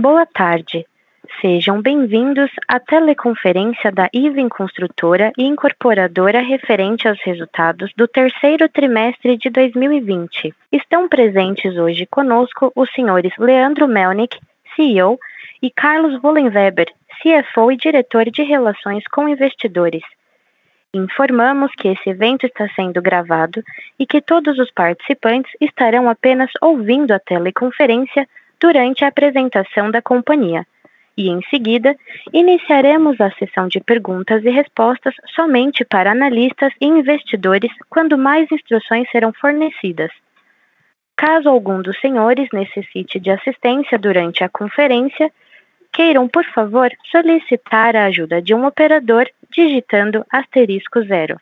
Boa tarde. Sejam bem-vindos à teleconferência da Iven Construtora e Incorporadora referente aos resultados do terceiro trimestre de 2020. Estão presentes hoje conosco os senhores Leandro Melnick, CEO, e Carlos Wollenweber, CFO e diretor de Relações com Investidores. Informamos que esse evento está sendo gravado e que todos os participantes estarão apenas ouvindo a teleconferência durante a apresentação da companhia. E em seguida, iniciaremos a sessão de perguntas e respostas somente para analistas e investidores quando mais instruções serão fornecidas. Caso algum dos senhores necessite de assistência durante a conferência, queiram, por favor, solicitar a ajuda de um operador digitando asterisco zero.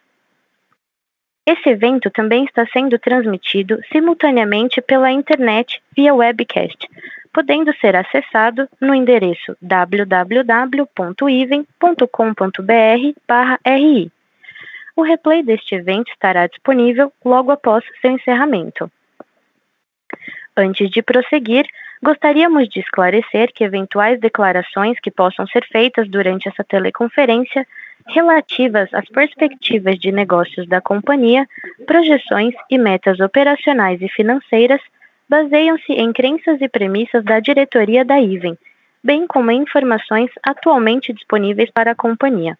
Esse evento também está sendo transmitido simultaneamente pela internet via webcast, podendo ser acessado no endereço www.iven.com.br/ri. O replay deste evento estará disponível logo após seu encerramento. Antes de prosseguir, gostaríamos de esclarecer que eventuais declarações que possam ser feitas durante essa teleconferência relativas às perspectivas de negócios da companhia, projeções e metas operacionais e financeiras baseiam-se em crenças e premissas da diretoria da IVEN, bem como em informações atualmente disponíveis para a companhia.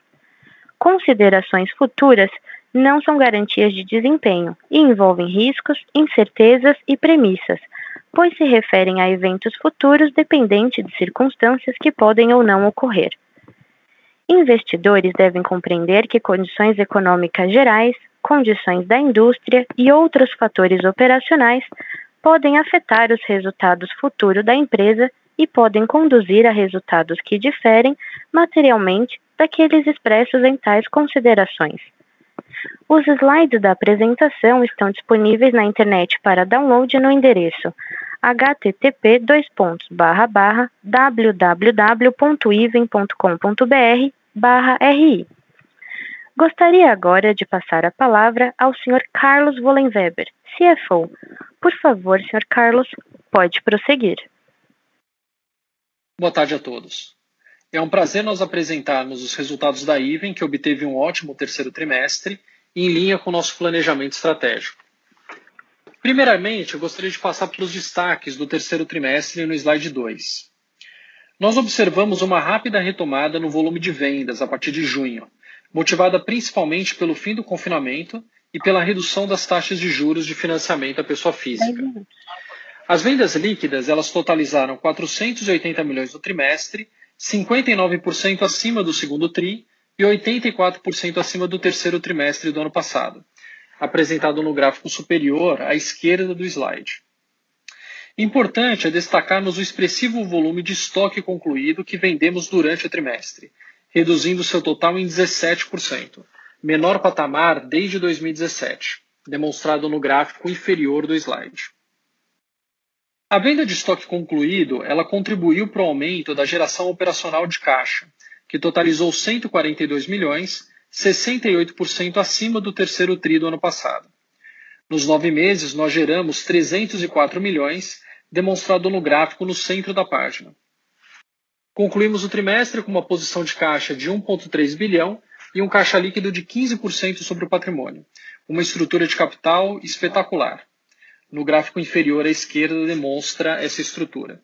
Considerações futuras não são garantias de desempenho e envolvem riscos, incertezas e premissas, pois se referem a eventos futuros dependentes de circunstâncias que podem ou não ocorrer. Investidores devem compreender que condições econômicas gerais, condições da indústria e outros fatores operacionais podem afetar os resultados futuros da empresa e podem conduzir a resultados que diferem materialmente daqueles expressos em tais considerações. Os slides da apresentação estão disponíveis na internet para download no endereço http www.iven.com.br ri. Gostaria agora de passar a palavra ao Sr. Carlos Wollenweber, CFO. Por favor, Sr. Carlos, pode prosseguir. Boa tarde a todos. É um prazer nós apresentarmos os resultados da Iven, que obteve um ótimo terceiro trimestre, em linha com o nosso planejamento estratégico. Primeiramente, eu gostaria de passar pelos destaques do terceiro trimestre no slide 2. Nós observamos uma rápida retomada no volume de vendas a partir de junho, motivada principalmente pelo fim do confinamento e pela redução das taxas de juros de financiamento à pessoa física. As vendas líquidas elas totalizaram 480 milhões no trimestre, 59% acima do segundo tri e 84% acima do terceiro trimestre do ano passado apresentado no gráfico superior à esquerda do slide. Importante é destacarmos o expressivo volume de estoque concluído que vendemos durante o trimestre, reduzindo seu total em 17%, menor patamar desde 2017, demonstrado no gráfico inferior do slide. A venda de estoque concluído, ela contribuiu para o aumento da geração operacional de caixa, que totalizou 142 milhões 68% acima do terceiro TRI do ano passado. Nos nove meses, nós geramos 304 milhões, demonstrado no gráfico no centro da página. Concluímos o trimestre com uma posição de caixa de 1,3 bilhão e um caixa líquido de 15% sobre o patrimônio, uma estrutura de capital espetacular. No gráfico inferior à esquerda demonstra essa estrutura.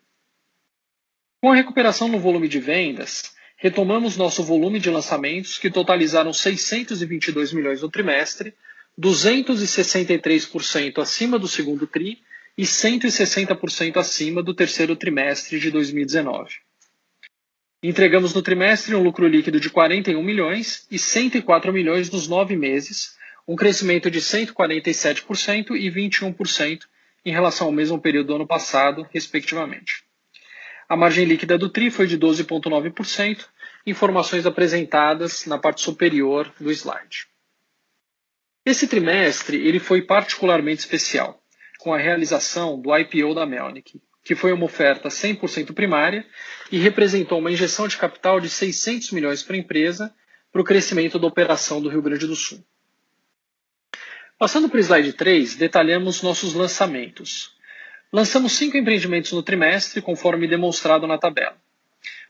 Com a recuperação no volume de vendas, retomamos nosso volume de lançamentos, que totalizaram 622 milhões no trimestre, 263% acima do segundo TRI e 160% acima do terceiro trimestre de 2019. Entregamos no trimestre um lucro líquido de 41 milhões e 104 milhões nos nove meses, um crescimento de 147% e 21% em relação ao mesmo período do ano passado, respectivamente. A margem líquida do TRI foi de 12,9%, informações apresentadas na parte superior do slide. Esse trimestre ele foi particularmente especial, com a realização do IPO da Melnick, que foi uma oferta 100% primária e representou uma injeção de capital de 600 milhões para a empresa para o crescimento da operação do Rio Grande do Sul. Passando para o slide 3, detalhamos nossos lançamentos. Lançamos cinco empreendimentos no trimestre, conforme demonstrado na tabela.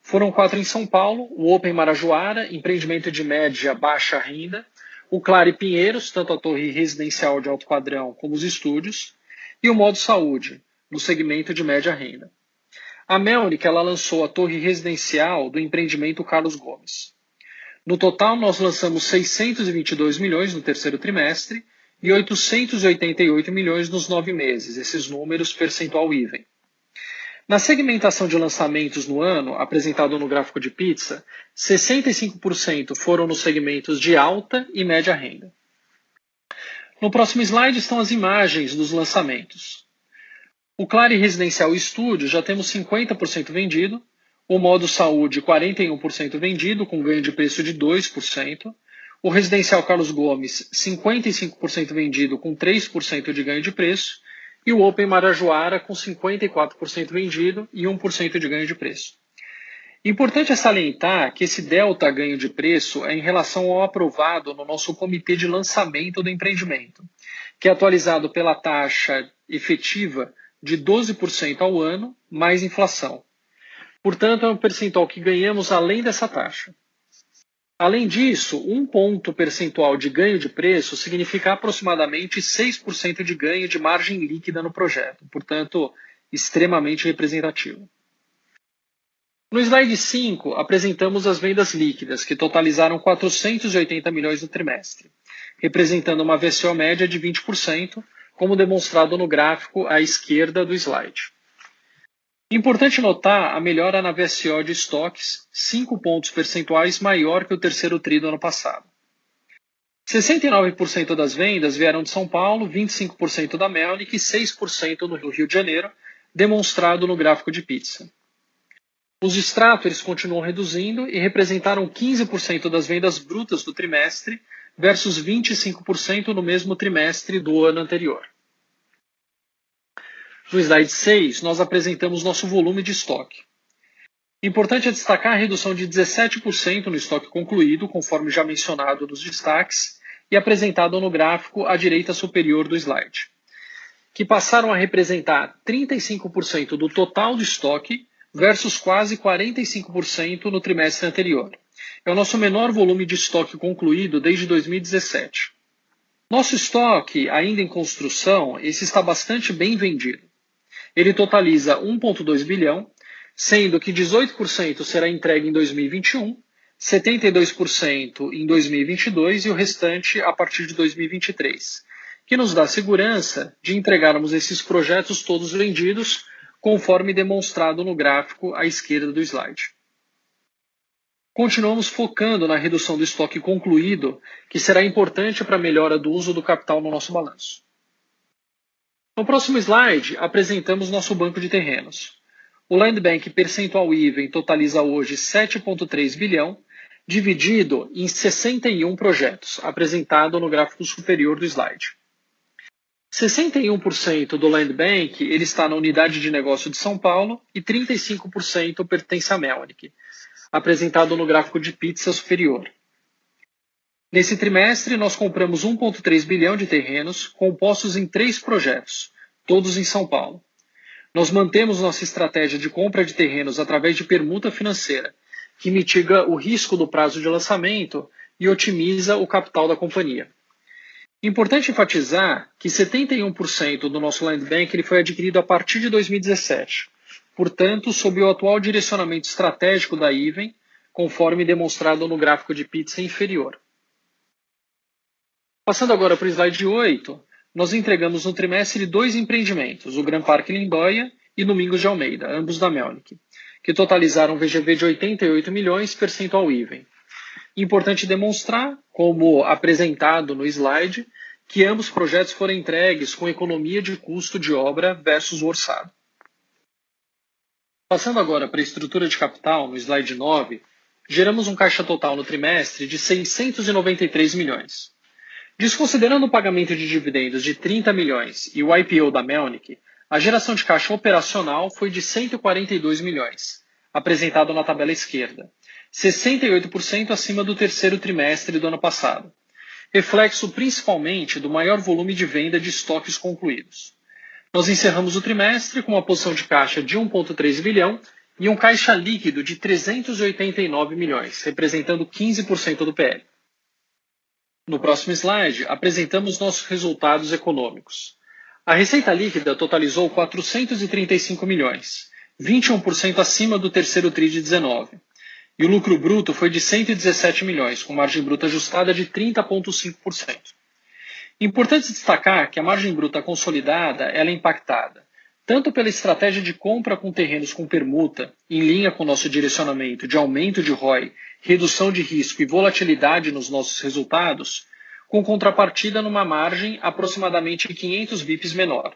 Foram quatro em São Paulo, o Open Marajoara, empreendimento de média baixa renda, o Clare Pinheiros, tanto a torre residencial de alto padrão como os estúdios, e o Modo Saúde, no segmento de média renda. A Melnick ela lançou a torre residencial do empreendimento Carlos Gomes. No total, nós lançamos 622 milhões no terceiro trimestre e 888 milhões nos nove meses, esses números percentual even. Na segmentação de lançamentos no ano, apresentado no gráfico de pizza, 65% foram nos segmentos de alta e média renda. No próximo slide estão as imagens dos lançamentos. O Clare Residencial Estúdio já temos 50% vendido, o modo saúde 41% vendido, com ganho de preço de 2%, o Residencial Carlos Gomes 55% vendido, com 3% de ganho de preço, e o Open Marajoara com 54% vendido e 1% de ganho de preço. Importante é salientar que esse delta ganho de preço é em relação ao aprovado no nosso comitê de lançamento do empreendimento, que é atualizado pela taxa efetiva de 12% ao ano mais inflação. Portanto, é um percentual que ganhamos além dessa taxa. Além disso, um ponto percentual de ganho de preço significa aproximadamente 6% de ganho de margem líquida no projeto, portanto, extremamente representativo. No slide 5, apresentamos as vendas líquidas, que totalizaram 480 milhões no trimestre, representando uma VCO média de 20%, como demonstrado no gráfico à esquerda do slide. Importante notar a melhora na VSO de estoques, 5 pontos percentuais maior que o terceiro TRI do ano passado. 69% das vendas vieram de São Paulo, 25% da Melnick e 6% no Rio de Janeiro, demonstrado no gráfico de pizza. Os extratos continuam reduzindo e representaram 15% das vendas brutas do trimestre versus 25% no mesmo trimestre do ano anterior. No slide 6, nós apresentamos nosso volume de estoque. Importante é destacar a redução de 17% no estoque concluído, conforme já mencionado nos destaques e apresentado no gráfico à direita superior do slide, que passaram a representar 35% do total do estoque versus quase 45% no trimestre anterior. É o nosso menor volume de estoque concluído desde 2017. Nosso estoque, ainda em construção, esse está bastante bem vendido ele totaliza 1,2 bilhão, sendo que 18% será entregue em 2021, 72% em 2022 e o restante a partir de 2023, que nos dá segurança de entregarmos esses projetos todos vendidos, conforme demonstrado no gráfico à esquerda do slide. Continuamos focando na redução do estoque concluído, que será importante para a melhora do uso do capital no nosso balanço. No próximo slide, apresentamos nosso banco de terrenos. O Land Bank percentual even totaliza hoje 7,3 bilhão, dividido em 61 projetos, apresentado no gráfico superior do slide. 61% do Land Bank ele está na unidade de negócio de São Paulo e 35% pertence à Melnick, apresentado no gráfico de pizza superior. Nesse trimestre, nós compramos 1,3 bilhão de terrenos compostos em três projetos, todos em São Paulo. Nós mantemos nossa estratégia de compra de terrenos através de permuta financeira, que mitiga o risco do prazo de lançamento e otimiza o capital da companhia. Importante enfatizar que 71% do nosso land bank ele foi adquirido a partir de 2017, portanto, sob o atual direcionamento estratégico da Iven, conforme demonstrado no gráfico de pizza inferior. Passando agora para o slide 8, nós entregamos no trimestre dois empreendimentos, o Gran Parque Lindóia e Domingos de Almeida, ambos da Melnick, que totalizaram um VGV de 88 milhões percentual even. Importante demonstrar, como apresentado no slide, que ambos projetos foram entregues com economia de custo de obra versus o orçado. Passando agora para a estrutura de capital, no slide 9, geramos um caixa total no trimestre de 693 milhões. Desconsiderando o pagamento de dividendos de 30 milhões e o IPO da Melnick, a geração de caixa operacional foi de 142 milhões, apresentado na tabela esquerda, 68% acima do terceiro trimestre do ano passado, reflexo principalmente do maior volume de venda de estoques concluídos. Nós encerramos o trimestre com uma posição de caixa de 1,3 bilhão e um caixa líquido de 389 milhões, representando 15% do PL. No próximo slide, apresentamos nossos resultados econômicos. A receita líquida totalizou 435 milhões, 21% acima do terceiro TRI de 19, e o lucro bruto foi de 117 milhões, com margem bruta ajustada de 30,5%. Importante destacar que a margem bruta consolidada é impactada tanto pela estratégia de compra com terrenos com permuta, em linha com nosso direcionamento de aumento de ROI, redução de risco e volatilidade nos nossos resultados, com contrapartida numa margem aproximadamente 500 bips menor.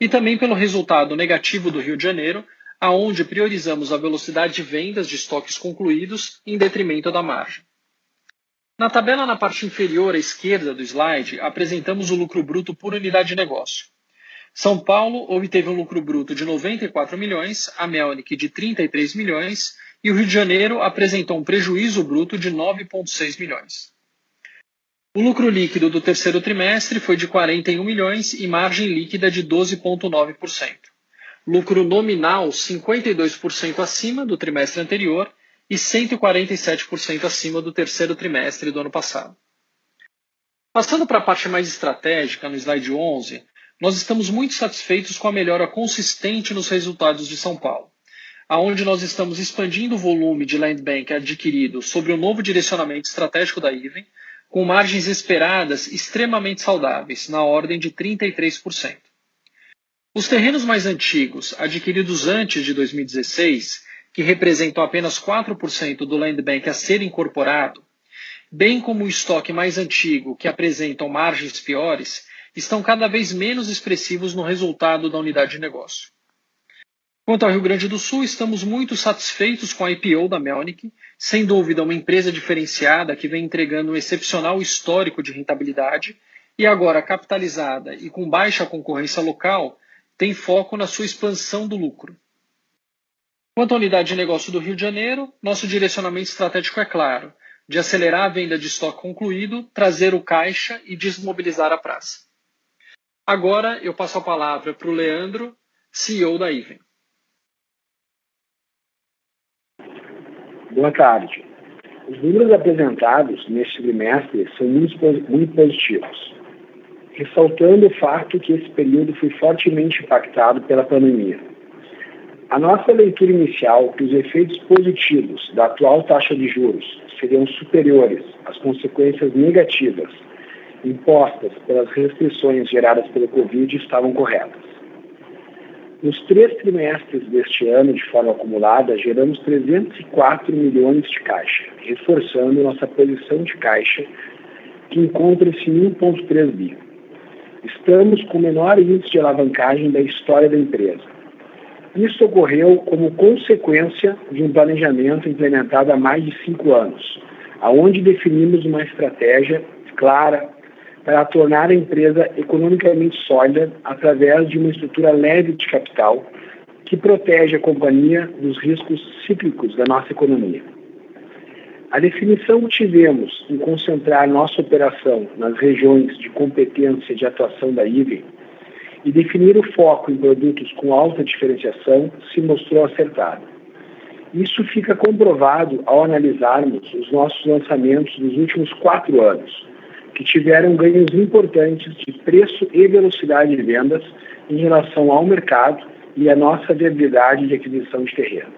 E também pelo resultado negativo do Rio de Janeiro, aonde priorizamos a velocidade de vendas de estoques concluídos em detrimento da margem. Na tabela na parte inferior à esquerda do slide, apresentamos o lucro bruto por unidade de negócio. São Paulo obteve um lucro bruto de 94 milhões, a Melnick de 33 milhões e o Rio de Janeiro apresentou um prejuízo bruto de 9,6 milhões. O lucro líquido do terceiro trimestre foi de 41 milhões e margem líquida de 12,9% lucro nominal 52% acima do trimestre anterior e 147% acima do terceiro trimestre do ano passado. Passando para a parte mais estratégica, no slide 11, nós estamos muito satisfeitos com a melhora consistente nos resultados de São Paulo, aonde nós estamos expandindo o volume de land bank adquirido sobre o novo direcionamento estratégico da Iven, com margens esperadas extremamente saudáveis, na ordem de 33%. Os terrenos mais antigos, adquiridos antes de 2016, que representam apenas 4% do land bank a ser incorporado, bem como o estoque mais antigo, que apresentam margens piores, estão cada vez menos expressivos no resultado da unidade de negócio. Quanto ao Rio Grande do Sul, estamos muito satisfeitos com a IPO da Melnick, sem dúvida uma empresa diferenciada que vem entregando um excepcional histórico de rentabilidade e agora capitalizada e com baixa concorrência local, tem foco na sua expansão do lucro. Quanto à unidade de negócio do Rio de Janeiro, nosso direcionamento estratégico é claro: de acelerar a venda de estoque concluído, trazer o caixa e desmobilizar a praça. Agora eu passo a palavra para o Leandro, CEO da Iven. Boa tarde. Os números apresentados neste trimestre são muito, muito positivos ressaltando o fato que esse período foi fortemente impactado pela pandemia. A nossa leitura inicial que os efeitos positivos da atual taxa de juros seriam superiores às consequências negativas impostas pelas restrições geradas pelo Covid estavam corretas. Nos três trimestres deste ano, de forma acumulada, geramos 304 milhões de caixa, reforçando nossa posição de caixa, que encontra-se em 1,3 bi. Estamos com o menor índice de alavancagem da história da empresa. Isso ocorreu como consequência de um planejamento implementado há mais de cinco anos, aonde definimos uma estratégia clara para tornar a empresa economicamente sólida através de uma estrutura leve de capital que protege a companhia dos riscos cíclicos da nossa economia. A definição que tivemos em concentrar nossa operação nas regiões de competência de atuação da IVE e definir o foco em produtos com alta diferenciação se mostrou acertada. Isso fica comprovado ao analisarmos os nossos lançamentos dos últimos quatro anos, que tiveram ganhos importantes de preço e velocidade de vendas em relação ao mercado e à nossa viabilidade de aquisição de terreno.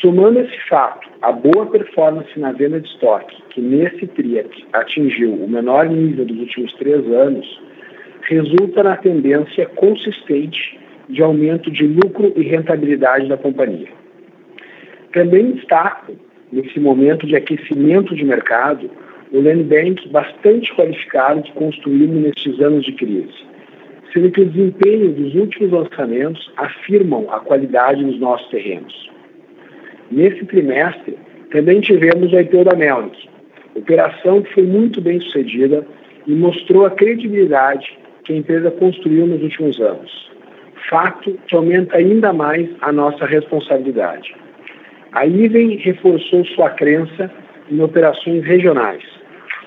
Somando esse fato a boa performance na venda de estoque, que nesse TRI atingiu o menor nível dos últimos três anos, resulta na tendência consistente de aumento de lucro e rentabilidade da companhia. Também destaco, nesse momento de aquecimento de mercado, o land bank bastante qualificado que construímos nestes anos de crise, sendo que o desempenho dos últimos lançamentos afirmam a qualidade dos nossos terrenos. Nesse trimestre, também tivemos o IPO da Melnick, operação que foi muito bem sucedida e mostrou a credibilidade que a empresa construiu nos últimos anos. Fato que aumenta ainda mais a nossa responsabilidade. A Iven reforçou sua crença em operações regionais.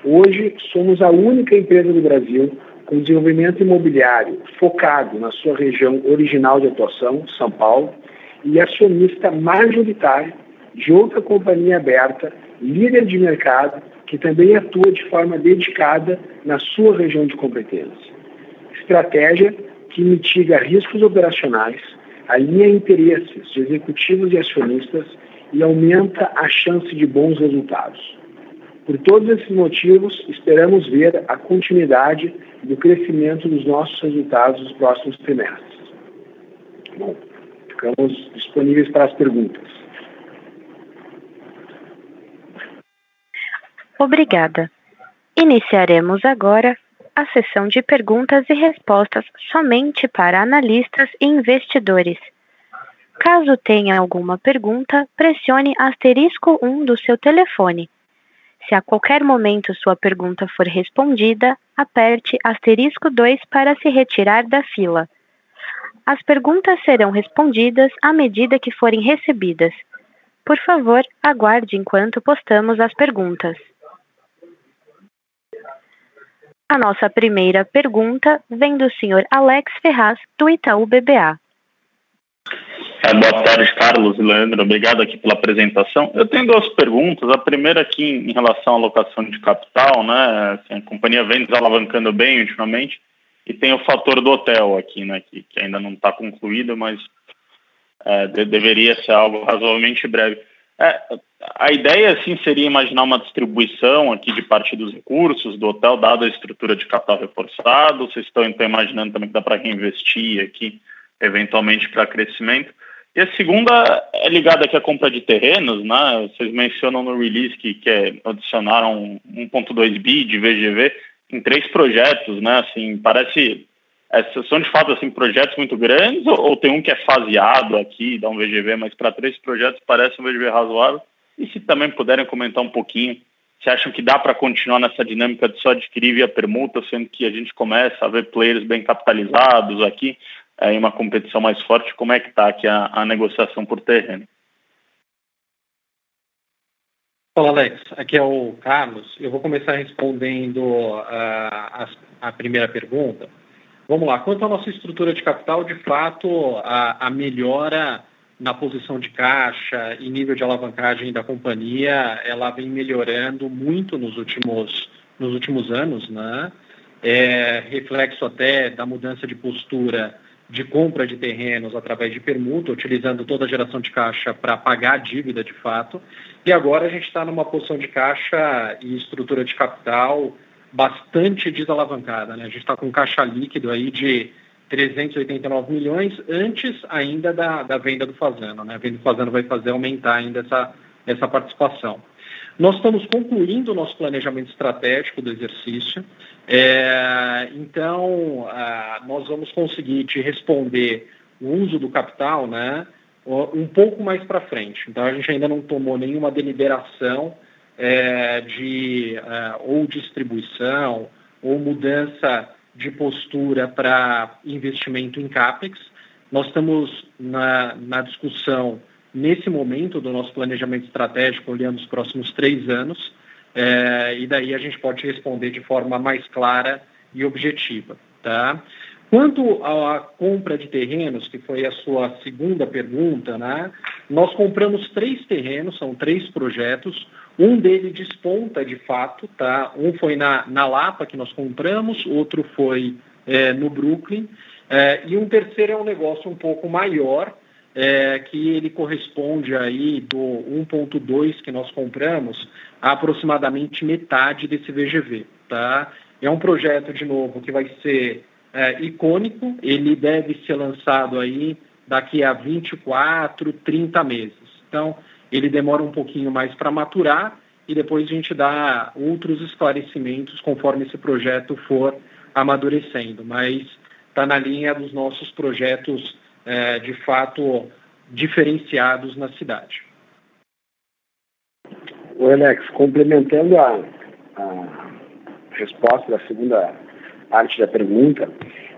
Hoje, somos a única empresa do Brasil com desenvolvimento imobiliário focado na sua região original de atuação, São Paulo, e acionista majoritário de outra companhia aberta, líder de mercado, que também atua de forma dedicada na sua região de competência. Estratégia que mitiga riscos operacionais, alinha interesses de executivos e acionistas e aumenta a chance de bons resultados. Por todos esses motivos, esperamos ver a continuidade do crescimento dos nossos resultados nos próximos trimestres. Bom, ficamos disponíveis para as perguntas. Obrigada. Iniciaremos agora a sessão de perguntas e respostas somente para analistas e investidores. Caso tenha alguma pergunta, pressione asterisco 1 do seu telefone. Se a qualquer momento sua pergunta for respondida, aperte asterisco 2 para se retirar da fila. As perguntas serão respondidas à medida que forem recebidas. Por favor, aguarde enquanto postamos as perguntas. A nossa primeira pergunta vem do senhor Alex Ferraz, do Itaú BBA. É, boa tarde, Carlos e Leandro. Obrigado aqui pela apresentação. Eu tenho duas perguntas. A primeira aqui em relação à alocação de capital, né? Assim, a companhia vem desalavancando bem ultimamente e tem o fator do hotel aqui, né? Que, que ainda não está concluído, mas é, de, deveria ser algo razoavelmente breve. É, a ideia, assim, seria imaginar uma distribuição aqui de parte dos recursos do hotel, dada a estrutura de capital reforçado. Vocês estão então imaginando também que dá para reinvestir aqui, eventualmente, para crescimento. E a segunda é ligada aqui à compra de terrenos, né? Vocês mencionam no release que, que é, adicionaram 1.2 bi de VGV em três projetos, né? Assim, parece é, são de fato assim projetos muito grandes ou, ou, tem um que é faseado aqui, dá um VGV, mas para três projetos parece um VGV razoável. E se também puderem comentar um pouquinho, se acham que dá para continuar nessa dinâmica de só adquirir via permuta, sendo que a gente começa a ver players bem capitalizados aqui, é, em uma competição mais forte, como é que está aqui a, a, negociação por terreno? Olá, Alex. Aqui é o Carlos. Eu vou começar respondendo uh, a, a, primeira pergunta. Vamos lá. Quanto à nossa estrutura de capital, de fato, a, a melhora na posição de caixa e nível de alavancagem da companhia, ela vem melhorando muito nos últimos, nos últimos anos, né? É reflexo até da mudança de postura de compra de terrenos através de permuta, utilizando toda a geração de caixa para pagar a dívida de fato. E agora a gente está numa posição de caixa e estrutura de capital bastante desalavancada. Né? A gente está com caixa líquido aí de 389 milhões antes ainda da, da venda do Fazano. Né? A venda do Fazano vai fazer aumentar ainda essa, essa participação. Nós estamos concluindo o nosso planejamento estratégico do exercício. É, então, nós vamos conseguir te responder o uso do capital né, um pouco mais para frente. Então, a gente ainda não tomou nenhuma deliberação é, de é, ou distribuição ou mudança de postura para investimento em CAPEX. Nós estamos na, na discussão nesse momento do nosso planejamento estratégico, olhando os próximos três anos, é, e daí a gente pode responder de forma mais clara e objetiva. Tá? Quanto à compra de terrenos, que foi a sua segunda pergunta, né? nós compramos três terrenos, são três projetos. Um deles desponta de fato, tá? Um foi na, na Lapa que nós compramos, outro foi é, no Brooklyn, é, e um terceiro é um negócio um pouco maior, é, que ele corresponde aí do 1.2 que nós compramos a aproximadamente metade desse VGV, tá? É um projeto, de novo, que vai ser é, icônico, ele deve ser lançado aí daqui a 24, 30 meses. Então, ele demora um pouquinho mais para maturar e depois a gente dá outros esclarecimentos conforme esse projeto for amadurecendo, mas está na linha dos nossos projetos é, de fato diferenciados na cidade. O Alex, complementando a, a, resposta da segunda parte da pergunta,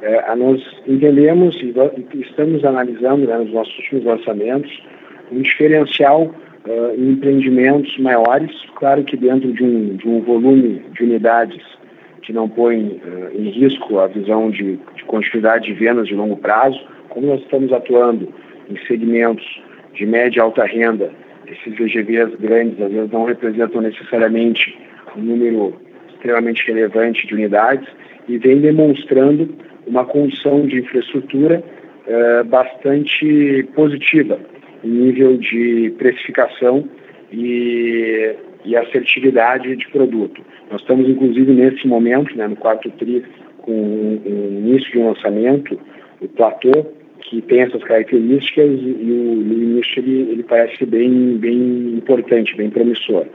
é, nós entendemos e estamos analisando né, nos nossos últimos lançamentos um diferencial uh, em empreendimentos maiores, claro que dentro de um, de um volume de unidades que não põe uh, em risco a visão de, de continuidade de vendas de longo prazo. Como nós estamos atuando em segmentos de média e alta renda, esses VGVs grandes às vezes não representam necessariamente um número extremamente relevante de unidades e vem demonstrando uma condição de infraestrutura uh, bastante positiva em nível de precificação e, e assertividade de produto. Nós estamos, inclusive, nesse momento, né, no quarto TRI, com o início de um lançamento, o platô, que tem essas características e, o, o início ele, ele parece bem, bem importante, bem promissor.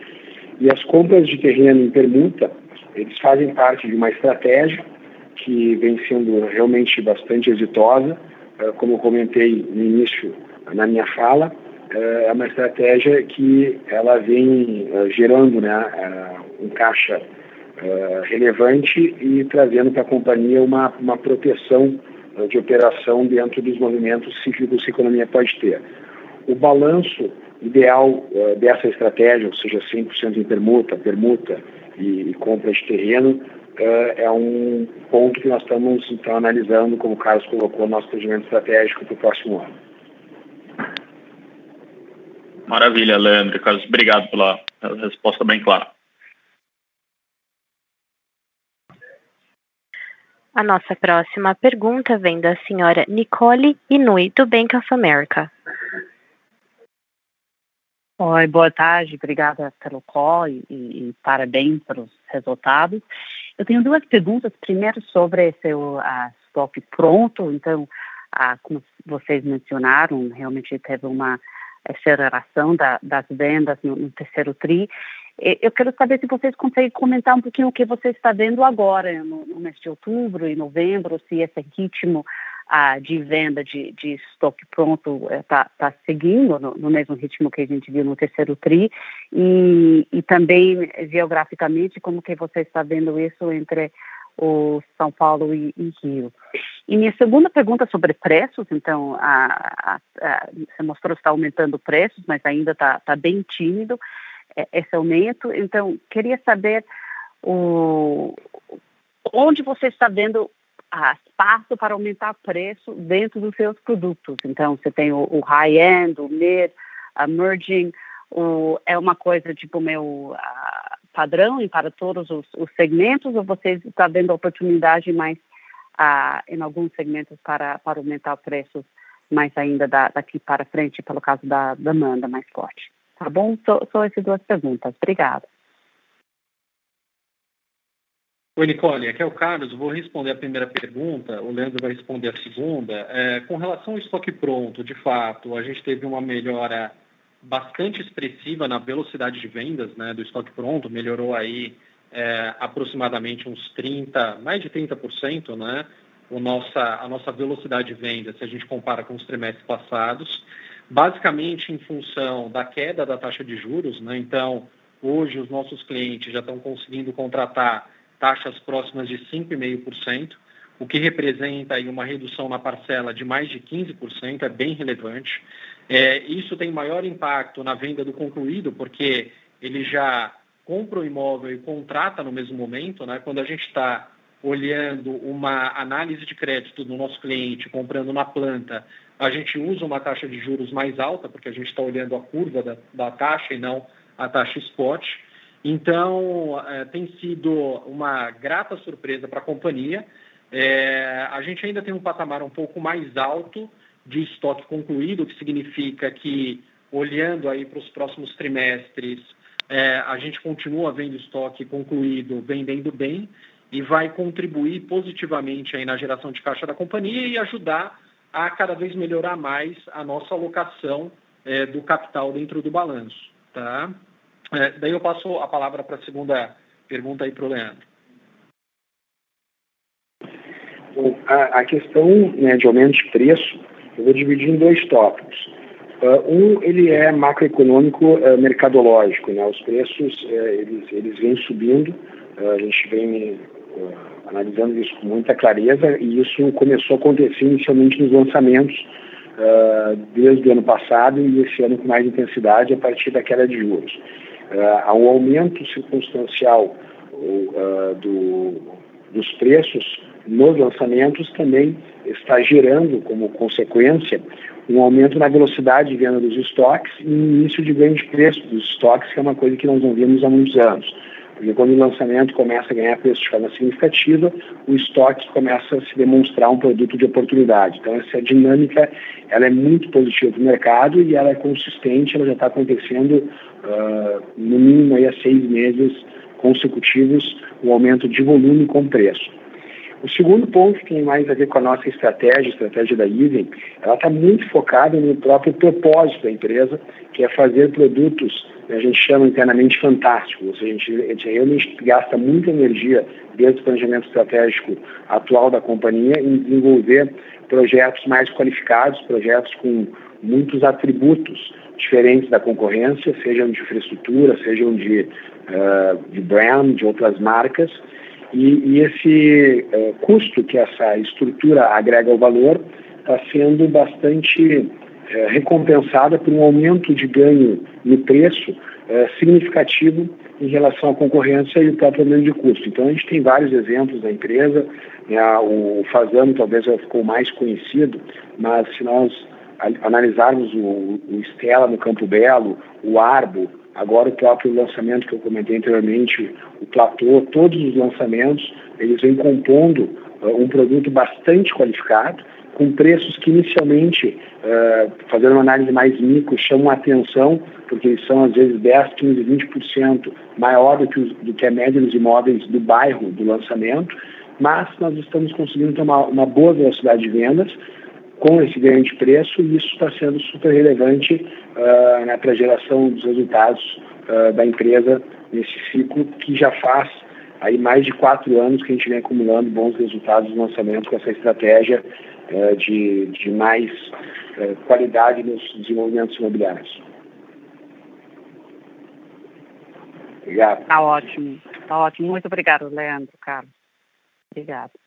E as compras de terreno em permuta, eles fazem parte de uma estratégia que vem sendo realmente bastante exitosa. Eh, como eu comentei no início na minha fala, é uma estratégia que ela vem eh, gerando né, um caixa relevante e trazendo para a companhia uma, uma proteção de operação dentro dos movimentos cíclicos que a economia pode ter. O balanço ideal dessa estratégia, ou seja, 100% em permuta, permuta e, e compra de terreno, é um ponto que nós estamos então analisando, como o Carlos colocou, nosso planejamento estratégico para o próximo ano. Maravilha, Leandro. Carlos, obrigado pela resposta bem clara. A nossa próxima pergunta vem da senhora Nicole Inui, do Bank of America. Oi, boa tarde, obrigada pelo call e, e parabéns pelos resultados. Eu tenho duas perguntas. Primeiro, sobre seu uh, estoque pronto. Então, uh, como vocês mencionaram, realmente teve uma aceleração da, das vendas no, no, terceiro TRI. Eu quero saber se vocês conseguem comentar um pouquinho o que você está vendo agora, no, no mês de outubro e novembro, se esse ritmo ah, de venda de, de estoque pronto está eh, tá seguindo no, no, mesmo ritmo que a gente viu no terceiro TRI e, e também geograficamente como que você está vendo isso entre o São Paulo e, e Rio. E minha segunda pergunta sobre preços, então a, a, a, você mostrou que está aumentando preços, mas ainda está tá bem tímido é, esse aumento. Então queria saber o, onde você está vendo espaço para aumentar preço dentro dos seus produtos. Então, você tem o, o high-end, o mid, a merging, o, é uma coisa tipo meu uh, padrão e para todos os, os, segmentos, ou você está vendo oportunidade mais em alguns segmentos para, para aumentar preços mais ainda da, daqui para frente, pelo caso da demanda mais forte? Tá bom? Só, só essas duas perguntas. Obrigada. Oi, Nicole, aqui é o Carlos. Vou responder a primeira pergunta, o Leandro vai responder a segunda. É, com relação ao estoque pronto, de fato, a gente teve uma melhora bastante expressiva na velocidade de vendas né, do estoque pronto, melhorou aí é, aproximadamente uns 30, mais de 30%, né, o nossa, a nossa velocidade de venda, se a gente compara com os trimestres passados, basicamente em função da queda da taxa de juros, né, então hoje os nossos clientes já estão conseguindo contratar taxas próximas de 5,5%, o que representa aí uma redução na parcela de mais de 15%, é bem relevante. É, isso tem maior impacto na venda do concluído, porque ele já compra o imóvel e contrata no mesmo momento. Né? Quando a gente está olhando uma análise de crédito do nosso cliente, comprando na planta, a gente usa uma taxa de juros mais alta, porque a gente está olhando a curva da, da taxa e não a taxa spot. Então, é, tem sido uma grata surpresa para a companhia. É, a gente ainda tem um patamar um pouco mais alto de estoque concluído, o que significa que, olhando aí para os próximos trimestres, é, a gente continua vendo estoque concluído vendendo bem e vai contribuir positivamente aí na geração de caixa da companhia e ajudar a cada vez melhorar mais a nossa alocação é, do capital dentro do balanço. Tá? É, daí eu passo a palavra para a segunda pergunta aí para o Leandro. Bom, a, a, questão né, de aumento de preço, eu vou dividir em dois tópicos. Uh, um, ele é macroeconômico uh, mercadológico, né? Os preços, uh, eles, eles vêm subindo, a gente vem analisando isso com muita clareza e isso começou a acontecer inicialmente nos lançamentos desde o ano passado e esse ano com mais intensidade a partir da queda de juros. Há um aumento circunstancial do, dos preços nos lançamentos também está gerando como consequência um aumento na velocidade de venda dos estoques e início de ganho de preço dos estoques, que é uma coisa que nós não vimos há muitos anos. Porque quando o lançamento começa a ganhar preço de forma significativa, o estoque começa a se demonstrar um produto de oportunidade. Então essa dinâmica ela é muito positiva para o mercado e ela é consistente, ela já está acontecendo uh, no mínimo aí, há seis meses consecutivos o aumento de volume com preço. O segundo ponto tem mais a ver com a nossa estratégia, a estratégia da Even, ela está muito focada no próprio propósito da empresa, que é fazer produtos, a gente chama internamente fantásticos, ou seja, a gente, a gente realmente gasta muita energia desde o planejamento estratégico atual da companhia em desenvolver projetos mais qualificados, projetos com muitos atributos diferentes da concorrência, sejam de infraestrutura, sejam de, uh, de brand, de outras marcas, e, e esse uh, custo que essa estrutura agrega ao valor está sendo bastante uh, recompensada por um aumento de ganho no preço significativo em relação à concorrência e o próprio aumento de custo. Então, a gente tem vários exemplos da empresa. Né, o Fazano talvez ficou mais conhecido, mas se nós analisarmos o, o Stella no Campo Belo, o Arbo, Agora o próprio lançamento que eu comentei anteriormente, o platô, todos os lançamentos, eles vêm compondo uh, um produto bastante qualificado, com preços que inicialmente, uh, fazendo uma análise mais micro, chamam a atenção, porque eles são às vezes 10, 15, 20% maior do que, os, do que a média dos imóveis do bairro do lançamento, mas nós estamos conseguindo ter uma, uma boa velocidade de vendas, com esse ganho de preço e isso está sendo super relevante uh, né, para a geração dos resultados uh, da empresa nesse ciclo que já faz aí mais de quatro anos que a gente vem acumulando bons resultados no lançamento com essa estratégia uh, de, de mais qualidade nos desenvolvimentos imobiliários. Obrigado. Está ótimo, está ótimo. Muito obrigado, Leandro, Carlos. Obrigado.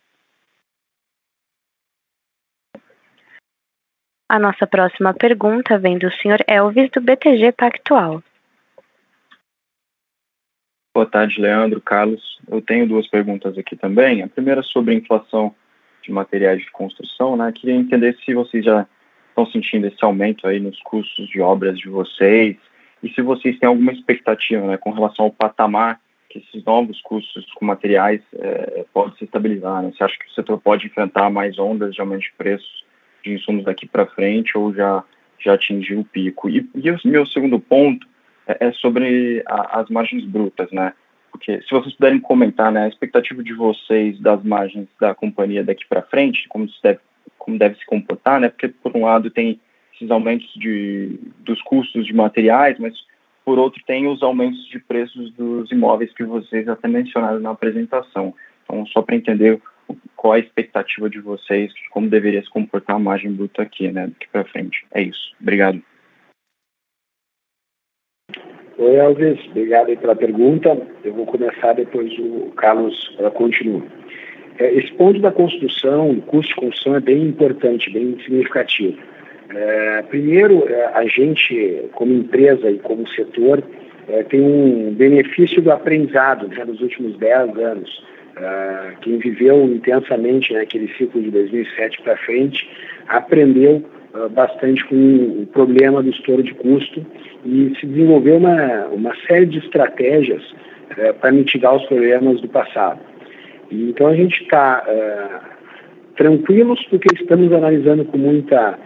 A nossa próxima pergunta vem do Sr. Elvis, do BTG Pactual. Boa tarde, Leandro, Carlos. Eu tenho duas perguntas aqui também. A primeira sobre a inflação de materiais de construção, né? Queria entender se vocês já estão sentindo esse aumento aí nos custos de obras de vocês e se vocês têm alguma expectativa, né, com relação ao patamar que esses novos custos com materiais é, podem se estabilizar. Né? Você acha que o setor pode enfrentar mais ondas de aumento de preços de insumos daqui para frente ou já, já atingiu o pico? E, e o meu segundo ponto é, é sobre a, as margens brutas, né? Porque se vocês puderem comentar, né, a expectativa de vocês das margens da companhia daqui para frente, como deve, como deve se comportar, né? Porque por um lado tem esses aumentos de, dos custos de materiais, mas por outro tem os aumentos de preços dos imóveis que vocês até mencionaram na apresentação. Então, só para entender qual a expectativa de vocês, como deveria se comportar a margem bruta aqui, né, daqui para frente. É isso. Obrigado. Oi, Elvis. Obrigado pela pergunta. Eu vou começar, depois o Carlos continua. É, esse ponto da construção, o custo de construção é bem importante, bem significativo. É, primeiro, é, a gente, como empresa e como setor, é, tem um benefício do aprendizado né, dos últimos 10 anos. Uh, quem viveu intensamente né, ciclo de 2007 para frente aprendeu uh, bastante com o problema do estouro de custo e se desenvolveu uma, uma série de estratégias uh, para mitigar os problemas do passado. E, então a gente está tranquilos porque estamos analisando com muita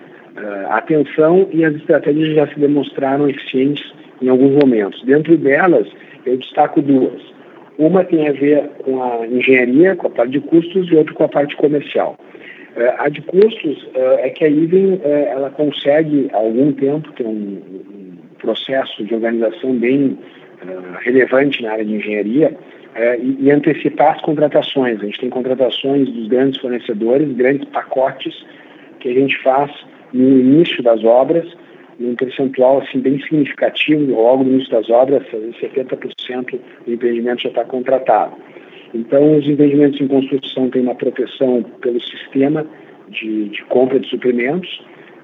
atenção e as estratégias já se demonstraram eficientes em alguns momentos. Dentro delas, eu destaco duas. Uma tem a ver com a engenharia, com a parte de custos, e outra com a parte comercial. Uh, a de custos uh, é que a IVEN uh, ela consegue, há algum tempo, ter um, processo de organização bem relevante na área de engenharia e, antecipar as contratações. A gente tem contratações dos grandes fornecedores, grandes pacotes que a gente faz no início das obras um percentual assim, bem significativo, logo no início das obras, 70% do empreendimento já está contratado. Então, os empreendimentos em construção têm uma proteção pelo sistema de, de compra de suprimentos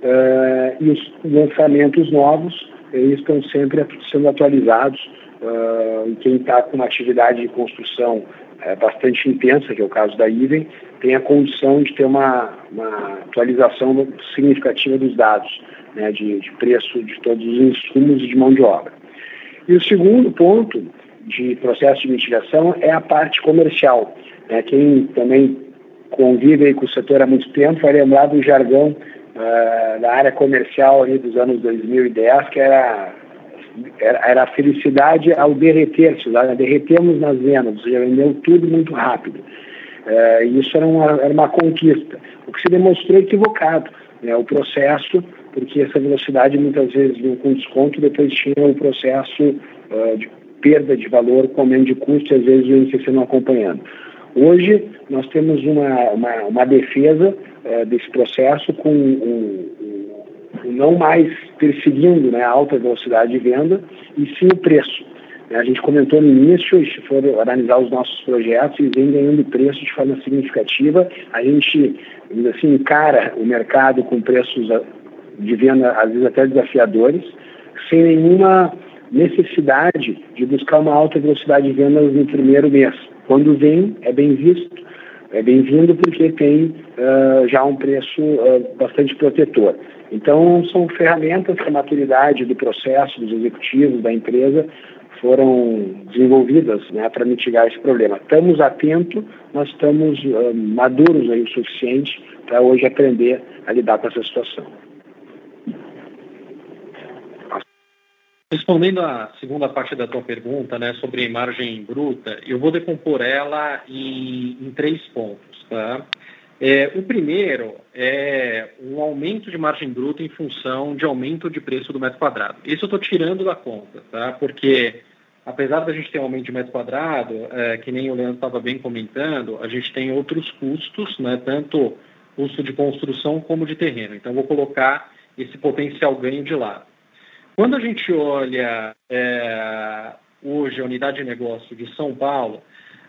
uh, e os lançamentos novos eles estão sempre sendo atualizados uh, quem está com uma atividade de construção uh, bastante intensa, que é o caso da IVEN, tem a condição de ter uma, uma atualização significativa dos dados, né, de, de preço de todos os insumos e de mão de obra. E o segundo ponto de processo de mitigação é a parte comercial. Né? Quem também convive com o setor há muito tempo vai lembrar do jargão uh, da área comercial ali dos anos 2010, que era, era, a felicidade ao derreter-se, derretemos nas vendas, ou seja, vendeu tudo muito rápido. E isso era uma, era uma conquista, o que se demonstrou equivocado. Né? O processo, porque essa velocidade muitas vezes vinha com desconto, depois tinha o um processo uh, de perda de valor com aumento de custo e às vezes o INCC não acompanhando. Hoje, nós temos uma, uma, uma defesa uh, desse processo com um, um, não mais perseguindo né, a alta velocidade de venda, e sim o preço. A gente comentou no início, se for analisar os nossos projetos, eles vêm ganhando preço de forma significativa. A gente assim, encara o mercado com preços de venda, às vezes até desafiadores, sem nenhuma necessidade de buscar uma alta velocidade de vendas no primeiro mês. Quando vem, é bem visto, é bem-vindo porque tem uh, já um preço uh, bastante protetor. Então, são ferramentas que a maturidade do processo, dos executivos, da empresa, foram desenvolvidas né, para mitigar esse problema. Estamos atentos, nós estamos uh, maduros aí o suficiente para hoje aprender a lidar com essa situação. Respondendo à segunda parte da tua pergunta, né, sobre margem bruta, eu vou decompor ela em, em três pontos, tá? É, o primeiro é um aumento de margem bruta em função de aumento de preço do metro quadrado. Isso eu estou tirando da conta, tá? Porque apesar da gente ter um aumento de metro quadrado, é, que nem o Leandro estava bem comentando, a gente tem outros custos, né? Tanto custo de construção como de terreno. Então vou colocar esse potencial ganho de lado. Quando a gente olha é, hoje a unidade de negócio de São Paulo,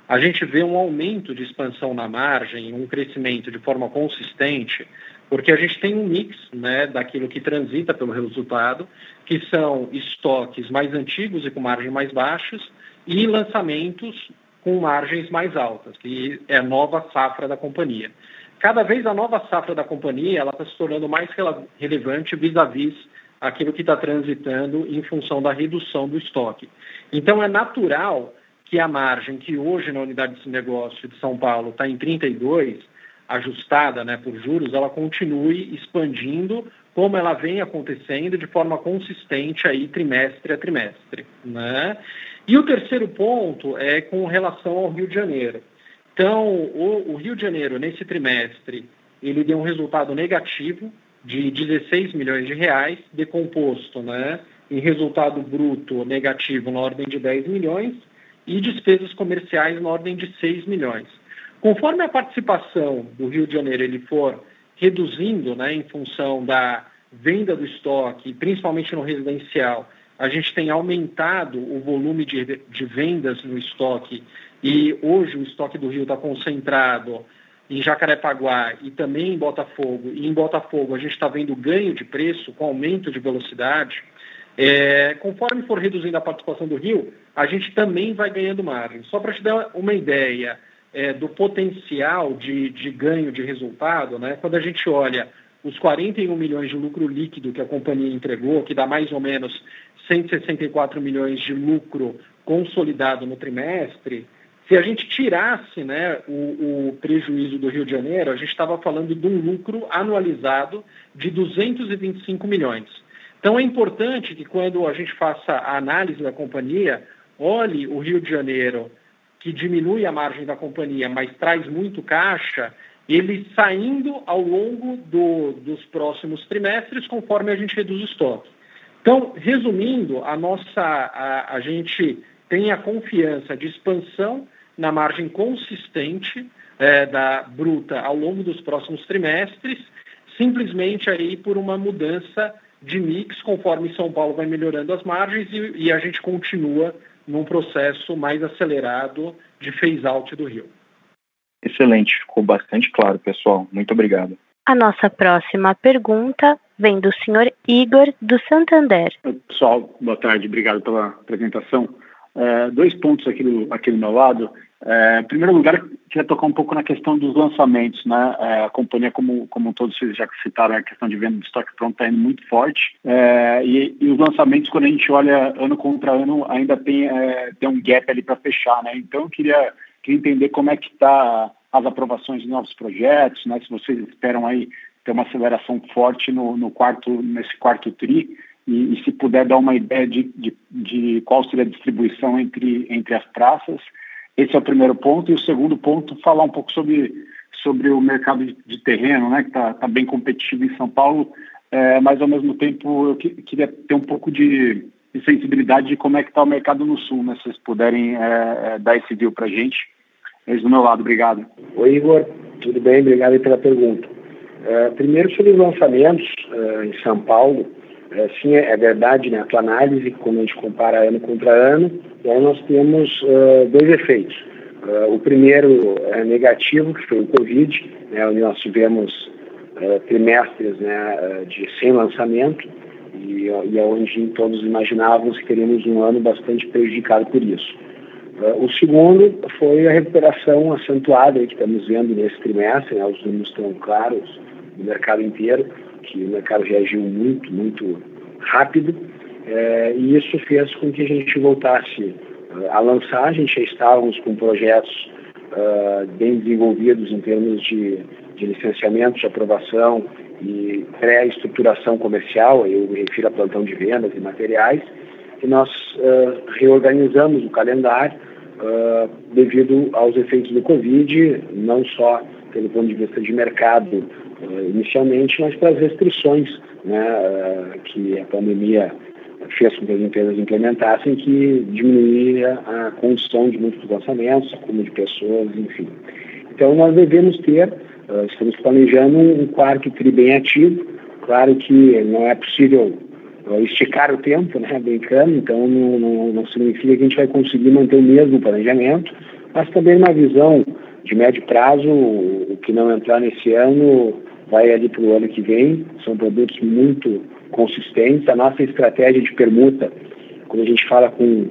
a gente vê um aumento de expansão na margem, um crescimento de forma consistente, porque a gente tem um mix né, daquilo que transita pelo resultado, que são estoques mais antigos e com margens mais baixas, e lançamentos com margens mais altas, que é a nova safra da companhia. Cada vez a nova safra da companhia ela está se tornando mais relevante vis-à-vis -vis aquilo que está transitando em função da redução do estoque. Então, é natural que a margem que hoje na unidade de negócio de São Paulo está em 32, ajustada né, por juros, ela continue expandindo como ela vem acontecendo de forma consistente aí trimestre a trimestre. Né? E o terceiro ponto é com relação ao Rio de Janeiro. Então, o, o Rio de Janeiro, nesse trimestre, ele deu um resultado negativo, de 16 milhões de reais, decomposto né, em resultado bruto negativo na ordem de 10 milhões e despesas comerciais na ordem de 6 milhões. Conforme a participação do Rio de Janeiro ele for reduzindo né, em função da venda do estoque, principalmente no residencial, a gente tem aumentado o volume de, de vendas no estoque. E hoje o estoque do Rio está concentrado em Jacarepaguá e também em Botafogo, e em Botafogo a gente está vendo ganho de preço com aumento de velocidade, é, conforme for reduzindo a participação do Rio, a gente também vai ganhando margem. Só para te dar uma ideia é, do potencial de, de ganho de resultado, né, quando a gente olha os 41 milhões de lucro líquido que a companhia entregou, que dá mais ou menos 164 milhões de lucro consolidado no trimestre, se a gente tirasse né, o, o, prejuízo do Rio de Janeiro, a gente estava falando de um lucro anualizado de 225 milhões. Então é importante que quando a gente faça a análise da companhia, olhe o Rio de Janeiro, que diminui a margem da companhia, mas traz muito caixa, ele saindo ao longo do, dos próximos trimestres, conforme a gente reduz o estoque. Então, resumindo, a nossa a, a gente tem a confiança de expansão na margem consistente é, da bruta ao longo dos próximos trimestres, simplesmente aí por uma mudança de mix conforme São Paulo vai melhorando as margens e, e a gente continua num processo mais acelerado de phase-out do Rio. Excelente, ficou bastante claro, pessoal. Muito obrigado. A nossa próxima pergunta vem do senhor Igor, do Santander. Pessoal, boa tarde, obrigado pela apresentação. É, dois pontos aqui do, aqui do meu lado. É, em primeiro lugar, queria tocar um pouco na questão dos lançamentos. Né? É, a companhia, como, como todos vocês já citaram, a questão de venda de estoque pronto está indo muito forte. É, e, e, os lançamentos, quando a gente olha ano contra ano, ainda tem, é, tem um gap ali para fechar. Né? Então, eu queria, queria entender como é que está as aprovações de novos projetos, né? se vocês esperam aí ter uma aceleração forte no, no quarto, nesse quarto TRI, e, e, se puder dar uma ideia de, de, de, qual seria a distribuição entre, entre as praças. Esse é o primeiro ponto. E o segundo ponto, falar um pouco sobre, sobre o mercado de, de terreno, né, que está tá bem competitivo em São Paulo, é, mas ao mesmo tempo eu que, queria ter um pouco de, de, sensibilidade de como é que está o mercado no Sul, né, se vocês puderem é, é, dar esse view para a gente. É do meu lado, obrigado. Oi, Igor, tudo bem? Obrigado pela pergunta. Uh, primeiro, sobre os lançamentos uh, em São Paulo, é, sim, é, verdade, né? A tua análise, quando a gente compara ano contra ano, nós temos uh, dois efeitos. Uh, o primeiro é negativo, que foi o Covid, né, onde nós tivemos uh, trimestres né, de sem lançamento, e, e onde todos imaginávamos que teríamos um ano bastante prejudicado por isso. o segundo foi a recuperação acentuada que estamos vendo nesse trimestre, né, os números estão claros no mercado inteiro, que o mercado reagiu muito, muito rápido, é, e isso fez com que a gente voltasse uh, a lançar. A gente já estávamos com projetos uh, bem desenvolvidos em termos de, de licenciamento, de aprovação e pré-estruturação comercial, eu me refiro a plantão de vendas e materiais, e nós uh, reorganizamos o calendário devido aos efeitos do Covid, não só pelo ponto de vista de mercado uh, inicialmente, mas para as restrições né, uh, que a pandemia fez com que as empresas implementassem, que diminuía a condição de muitos lançamentos, acúmulo de pessoas, enfim. Então, nós devemos ter, uh, estamos planejando um quarto TRI bem ativo, claro que não é possível esticar o tempo, né, brincando, então não, não, não significa que a gente vai conseguir manter o mesmo planejamento, mas também uma visão de médio prazo, o que não entrar nesse ano vai ali para o ano que vem. São produtos muito consistentes. A nossa estratégia de permuta, quando a gente fala com,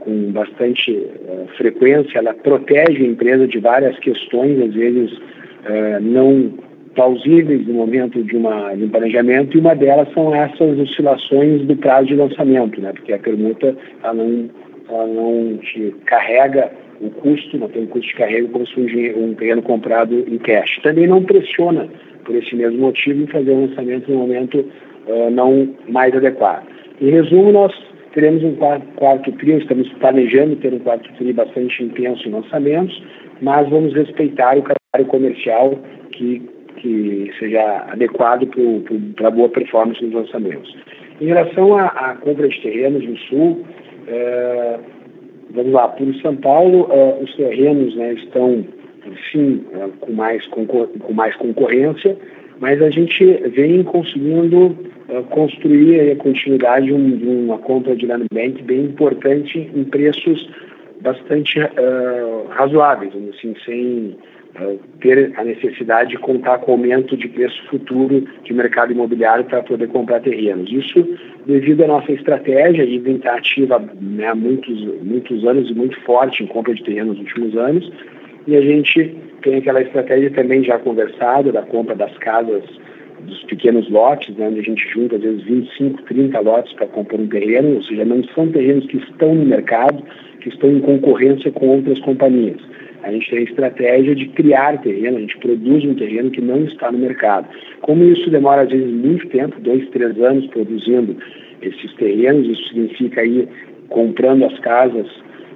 com bastante uh, frequência, ela protege a empresa de várias questões, às vezes uh, não plausíveis no momento de, uma, de um planejamento, e uma delas são essas oscilações do prazo de lançamento, né? porque a permuta ela não, ela não te carrega o custo, não tem custo de carrego como se fosse um terreno comprado em cash. Também não pressiona, por esse mesmo motivo, fazer um lançamento no momento uh, não mais adequado. Em resumo, nós teremos um quarto, quarto trio, estamos planejando ter um quarto trio bastante intenso em lançamentos, mas vamos respeitar o calendário comercial que, que seja adequado para a boa performance nos lançamentos. Em relação à, à compra de terrenos no Sul, uh, vamos lá, por São Paulo, uh, os terrenos né, estão, sim, uh, com, mais com mais concorrência, mas a gente vem conseguindo uh, construir a continuidade de, um, uma compra de land bank bem importante em preços bastante razoáveis, assim, sem ter a necessidade de contar com aumento de preço futuro de mercado imobiliário para poder comprar terrenos. Isso devido à nossa estratégia e vem estar ativa né, há muitos, muitos anos e muito forte em compra de terrenos nos últimos anos. E a gente tem aquela estratégia também já conversada da compra das casas dos pequenos lotes, né, onde a gente junta às vezes 25, 30 lotes para comprar um terreno, ou seja, não são terrenos que estão no mercado, que estão em concorrência com outras companhias. A gente tem a estratégia de criar terreno, a gente produz um terreno que não está no mercado. Como isso demora às vezes muito tempo, dois, três anos produzindo esses terrenos, isso significa aí comprando as casas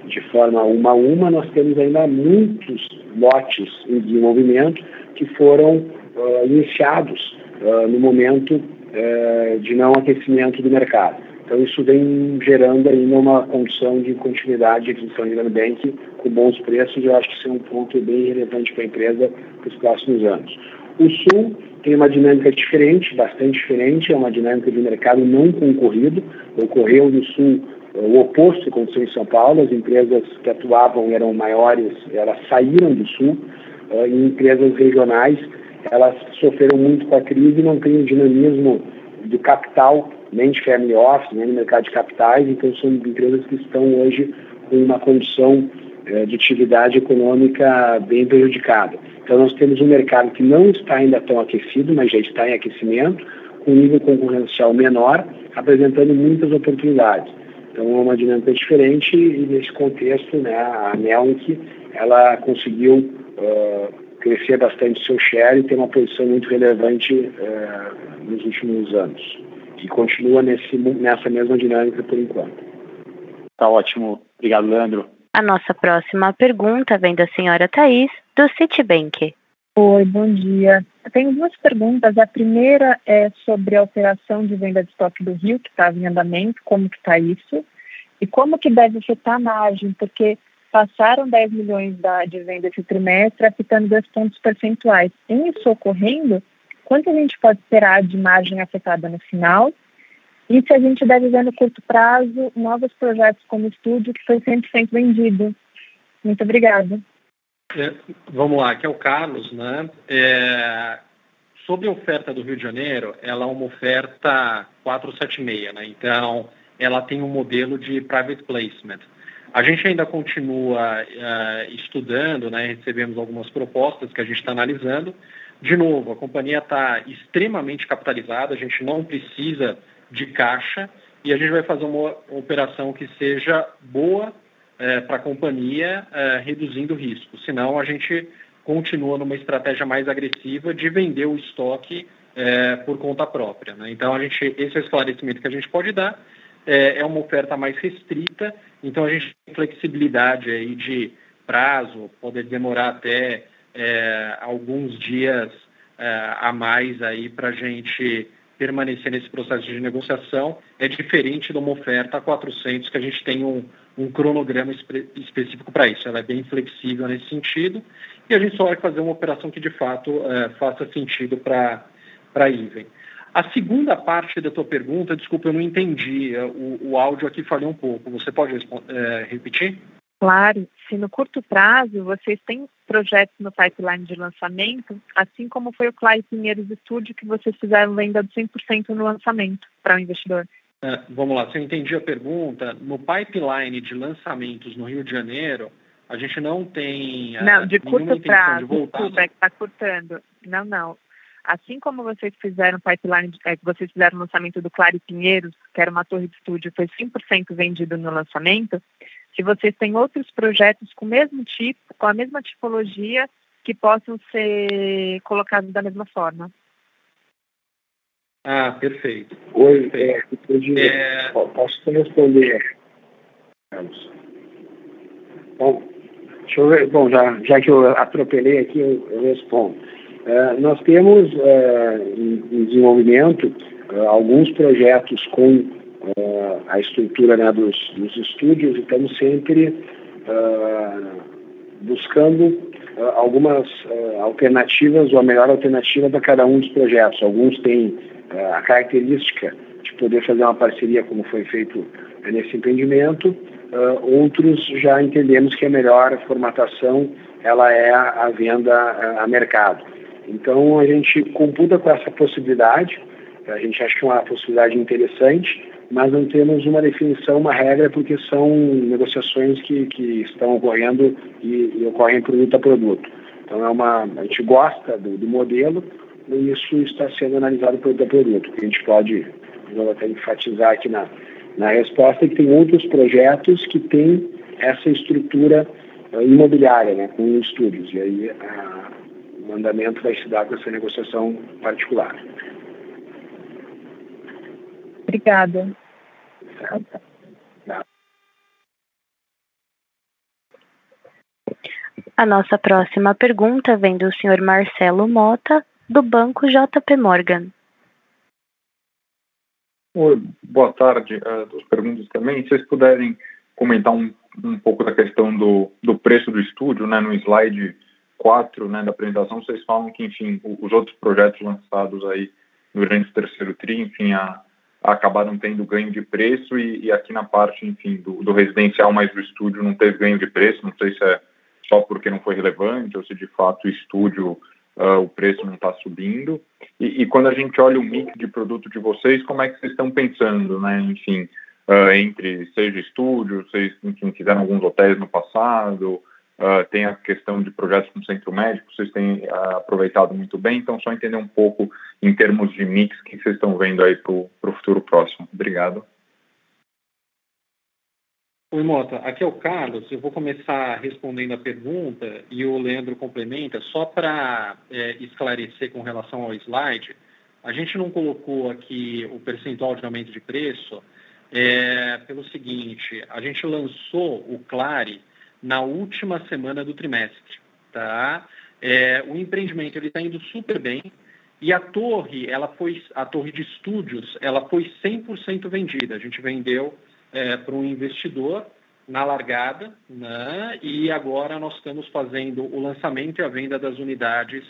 de forma uma a uma, nós temos ainda muitos lotes em desenvolvimento que foram uh, iniciados uh, no momento uh, de não aquecimento do mercado. Então isso vem gerando ainda uma condição de continuidade de aquisição de land bank com bons preços. Eu acho que isso é um ponto bem relevante para a empresa para os próximos anos. O Sul tem uma dinâmica diferente, bastante diferente, é uma dinâmica de mercado não concorrido. Ocorreu no Sul o oposto aconteceu em São Paulo, as empresas que atuavam eram maiores, elas saíram do Sul, e empresas regionais, elas sofreram muito com a crise e não têm o dinamismo do capital, nem de family office, nem no mercado de capitais, então são empresas que estão hoje com uma condição eh, de atividade econômica bem prejudicada. Então nós temos um mercado que não está ainda tão aquecido, mas já está em aquecimento, com nível concorrencial menor, apresentando muitas oportunidades. Então é uma dinâmica diferente e nesse contexto, né, a Nelk, ela conseguiu uh, crescer bastante seu share e ter uma posição muito relevante uh, nos últimos anos. E continua nesse, nessa mesma dinâmica por enquanto. Tá ótimo. Obrigado, Leandro. A nossa próxima pergunta vem da senhora Thais, do Citibank. Oi, bom dia. Tenho duas perguntas. A primeira é sobre a operação de venda de estoque do Rio, que estava em andamento, como que está isso? E como que deve afetar a margem, porque passaram 10 milhões de venda esse trimestre, afetando dois pontos percentuais. Em isso ocorrendo, quanto a gente pode esperar de margem afetada no final? E se a gente deve ver no curto prazo novos projetos como estúdio, que foi 100% vendido? Muito obrigada. É, vamos lá, aqui é o Carlos, né? É, sobre a oferta do Rio de Janeiro, ela é uma oferta 476, né? Então, ela tem um modelo de private placement. A gente ainda continua uh, estudando, né? Recebemos algumas propostas que a gente está analisando. De novo, a companhia está extremamente capitalizada, a gente não precisa de caixa e a gente vai fazer uma operação que seja boa é, para a companhia, é, reduzindo o risco. Senão, a gente continua numa estratégia mais agressiva de vender o estoque é, por conta própria. Né? Então, a gente, esse é o esclarecimento que a gente pode dar. É, é uma oferta mais restrita, então a gente tem flexibilidade aí de prazo, poder demorar até é, alguns dias é, a mais aí para a gente permanecer nesse processo de negociação é diferente de uma oferta a 400 que a gente tem um, um cronograma espe específico para isso. Ela é bem flexível nesse sentido e a gente só vai fazer uma operação que de fato é, faça sentido para a Iven. A segunda parte da tua pergunta, desculpa, eu não entendi. É, o, o áudio aqui falhou um pouco. Você pode é, repetir? Claro, se no curto prazo vocês têm projetos no pipeline de lançamento, assim como foi o Clay Pinheiros Studio, que vocês fizeram venda de 100% no lançamento para o investidor. É, vamos lá, se eu entendi a pergunta, no pipeline de lançamentos no Rio de Janeiro, a gente não tem. É, não, de curto prazo, de desculpa, é que está cortando. Não, não. Assim como vocês fizeram pipeline, é, vocês fizeram o lançamento do Clare Pinheiros, que era uma torre de estúdio, foi 100% vendido no lançamento, se vocês têm outros projetos com o mesmo tipo, com a mesma tipologia, que possam ser colocados da mesma forma. Ah, perfeito. Oi, perfeito. É, é... posso responder? Bom, deixa eu ver. Bom, já, já que eu atropelei aqui, eu, eu respondo. Uh, nós temos uh, em, em, desenvolvimento uh, alguns projetos com uh, a estrutura né, dos, dos, estúdios e estamos sempre uh, buscando uh, algumas alternativas ou a melhor alternativa para cada um dos projetos. Alguns têm a característica de poder fazer uma parceria, como foi feito nesse empreendimento, outros já entendemos que a melhor formatação ela é a venda a mercado. Então a gente computa com essa possibilidade, a gente acha que é uma possibilidade interessante, mas não temos uma definição, uma regra, porque são negociações que, que estão ocorrendo e, e ocorrem produto a produto. Então, é uma, a gente gosta do, do modelo e isso está sendo analisado produto a produto. A gente pode, vou até enfatizar aqui na, na resposta, que tem outros projetos que têm essa estrutura uh, imobiliária, né, com estúdios. E aí o mandamento vai se dar com essa negociação particular. Obrigada. A nossa próxima pergunta vem do senhor Marcelo Mota, do Banco JP Morgan. Oi, boa tarde. Uh, duas perguntas também. Se vocês puderem comentar um, um pouco da questão do, do preço do estúdio, né, no slide 4 né, da apresentação, vocês falam que, enfim, os outros projetos lançados aí durante o terceiro TRI, enfim, a, acabaram tendo ganho de preço e, e aqui na parte, enfim, do, do, residencial mais do estúdio não teve ganho de preço, não sei se é só porque não foi relevante ou se de fato o estúdio uh, o preço não está subindo. E, e, quando a gente olha o mix de produto de vocês, como é que vocês estão pensando, né? Enfim, uh, entre seja estúdios, vocês enfim, fizeram alguns hotéis no passado, uh, tem a questão de projetos com centro médico, vocês têm aproveitado muito bem, então só entender um pouco em termos de mix que vocês estão vendo aí para o futuro próximo. Obrigado. Oi, Mota. Aqui é o Carlos. Eu vou começar respondendo a pergunta e o Leandro complementa. Só para é, esclarecer com relação ao slide, a gente não colocou aqui o percentual de aumento de preço é, pelo seguinte: a gente lançou o Clare na última semana do trimestre. Tá? É, o empreendimento está indo super bem e a torre, ela foi, a torre de estúdios, ela foi 100% vendida. A gente vendeu é, para um investidor na largada, né? e agora nós estamos fazendo o lançamento e a venda das unidades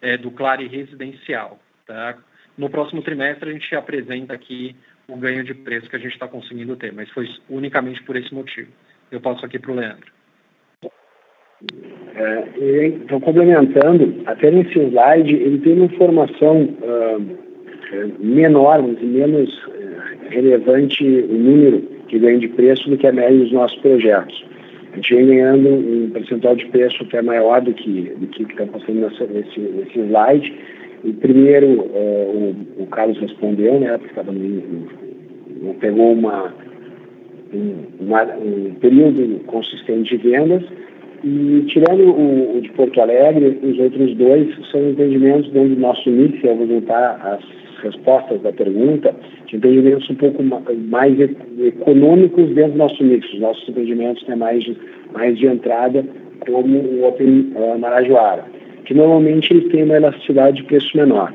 é, do Clare Residencial. Tá? No próximo trimestre a gente apresenta aqui o ganho de preço que a gente está conseguindo ter, mas foi unicamente por esse motivo. Eu passo aqui para o Leandro. É, então, complementando, até nesse slide, ele tem uma informação uh, menor, menos uh, relevante o número de ganho de preço do que a média dos nossos projetos. A gente vem ganhando um percentual de preço até maior do que do que está passando nessa, nesse, nesse slide. E primeiro, uh, o, o, Carlos respondeu, né, porque estava não pegou uma, um, uma, um período consistente de vendas. E tirando o, o, de Porto Alegre, os outros dois são empreendimentos dentro do nosso mix, eu vou juntar as respostas da pergunta, de empreendimentos um pouco mais econômicos dentro do nosso mix. Os nossos empreendimentos têm mais de, mais de entrada, como o Open uh, Marajoara, que normalmente eles têm uma elasticidade de preço menor.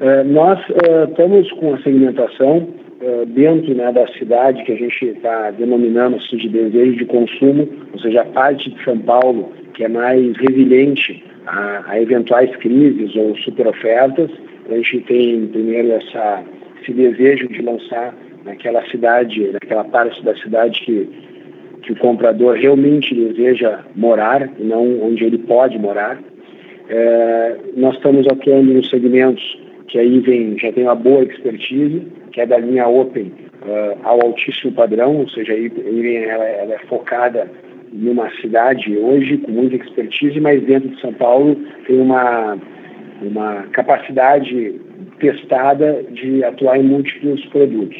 Uh, nós uh, estamos com a segmentação dentro né, da cidade que a gente está denominando assim, de desejo de consumo, ou seja, a parte de São Paulo que é mais resiliente a, a eventuais crises ou super ofertas, a gente tem primeiro essa, esse desejo de lançar naquela cidade, naquela parte da cidade que, que o comprador realmente deseja morar e não onde ele pode morar. É, nós estamos atuando nos segmentos que aí vem, já tem uma boa expertise, que é da linha Open uh, ao altíssimo padrão, ou seja, ela, ela é focada em uma cidade hoje com muita expertise, mas dentro de São Paulo tem uma uma capacidade testada de atuar em múltiplos produtos.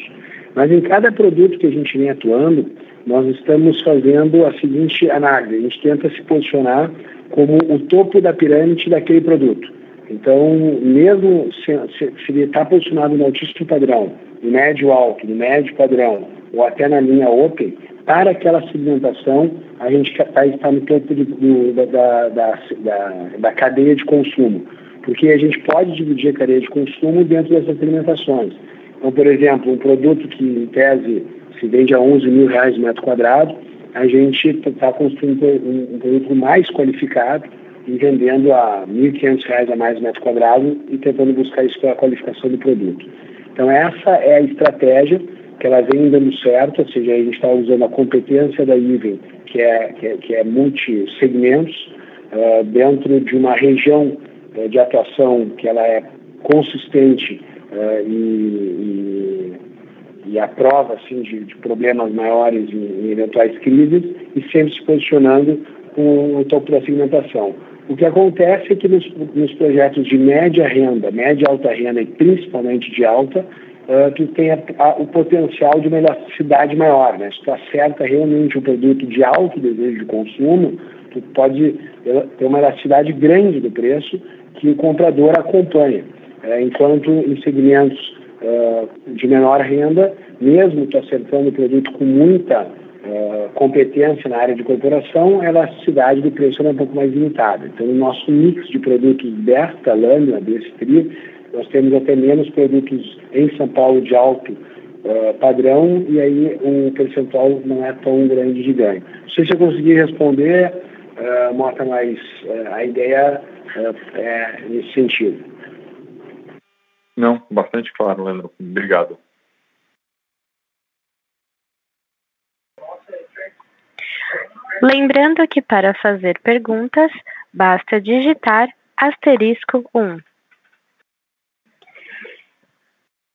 Mas em cada produto que a gente vem atuando, nós estamos fazendo a seguinte análise: a gente tenta se posicionar como o topo da pirâmide daquele produto. Então, mesmo se, se, se ele está posicionado no altíssimo padrão, no médio alto, no médio padrão, ou até na linha open, para aquela segmentação, a gente está, está no topo do, da, da, da, da cadeia de consumo porque a gente pode dividir a cadeia de consumo dentro dessas alimentações. Então, por exemplo, um produto que, em tese, se vende a 11 mil reais metro quadrado, a gente está construindo um, um, produto mais qualificado e vendendo a R$ 1.500 a mais metro quadrado e tentando buscar isso pela qualificação do produto. Então, essa é a estratégia que ela vem dando certo, ou seja, a gente está usando a competência da IVEN, que é, que é, que é multi-segmentos, uh, dentro de uma região é, de atuação que ela é consistente é, e, e, e a prova assim, de, de problemas maiores em, eventuais crises e sempre se posicionando com o topo da segmentação. O que acontece é que nos, nos projetos de média renda, média alta renda e principalmente de alta, uh, tu tem a, a, o potencial de uma elasticidade maior. Né? Se tu acerta realmente um produto de alto desejo de consumo, tu pode ter uma elasticidade grande do preço que o comprador acompanha. É, enquanto em segmentos uh, de menor renda, mesmo tu acertando o produto com muita competência na área de corporação, a elasticidade do preço é um pouco mais limitada. Então, no nosso mix de produtos desta lâmina, desse trio, nós temos até menos produtos em São Paulo de alto uh, padrão e aí o percentual não é tão grande de ganho. Não sei se eu consegui responder, uh, Mota, mas a ideia é, nesse sentido. Não, bastante claro, Leandro. Obrigado. Lembrando que para fazer perguntas, basta digitar asterisco 1.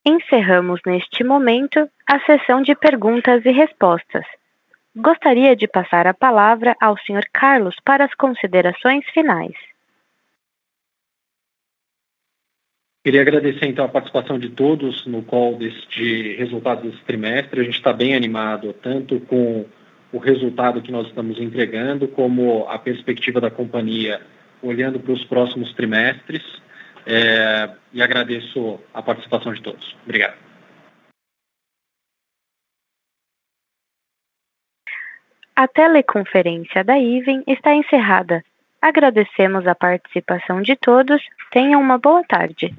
Encerramos neste momento a sessão de perguntas e respostas. Gostaria de passar a palavra ao Sr. Carlos para as considerações finais. Queria agradecer então a participação de todos no call deste resultado desse trimestre. A gente está bem animado, tanto com o resultado que nós estamos entregando, como a perspectiva da companhia olhando para os próximos trimestres. É, e agradeço a participação de todos. Obrigado. A teleconferência da IVEN está encerrada. Agradecemos a participação de todos. Tenham uma boa tarde.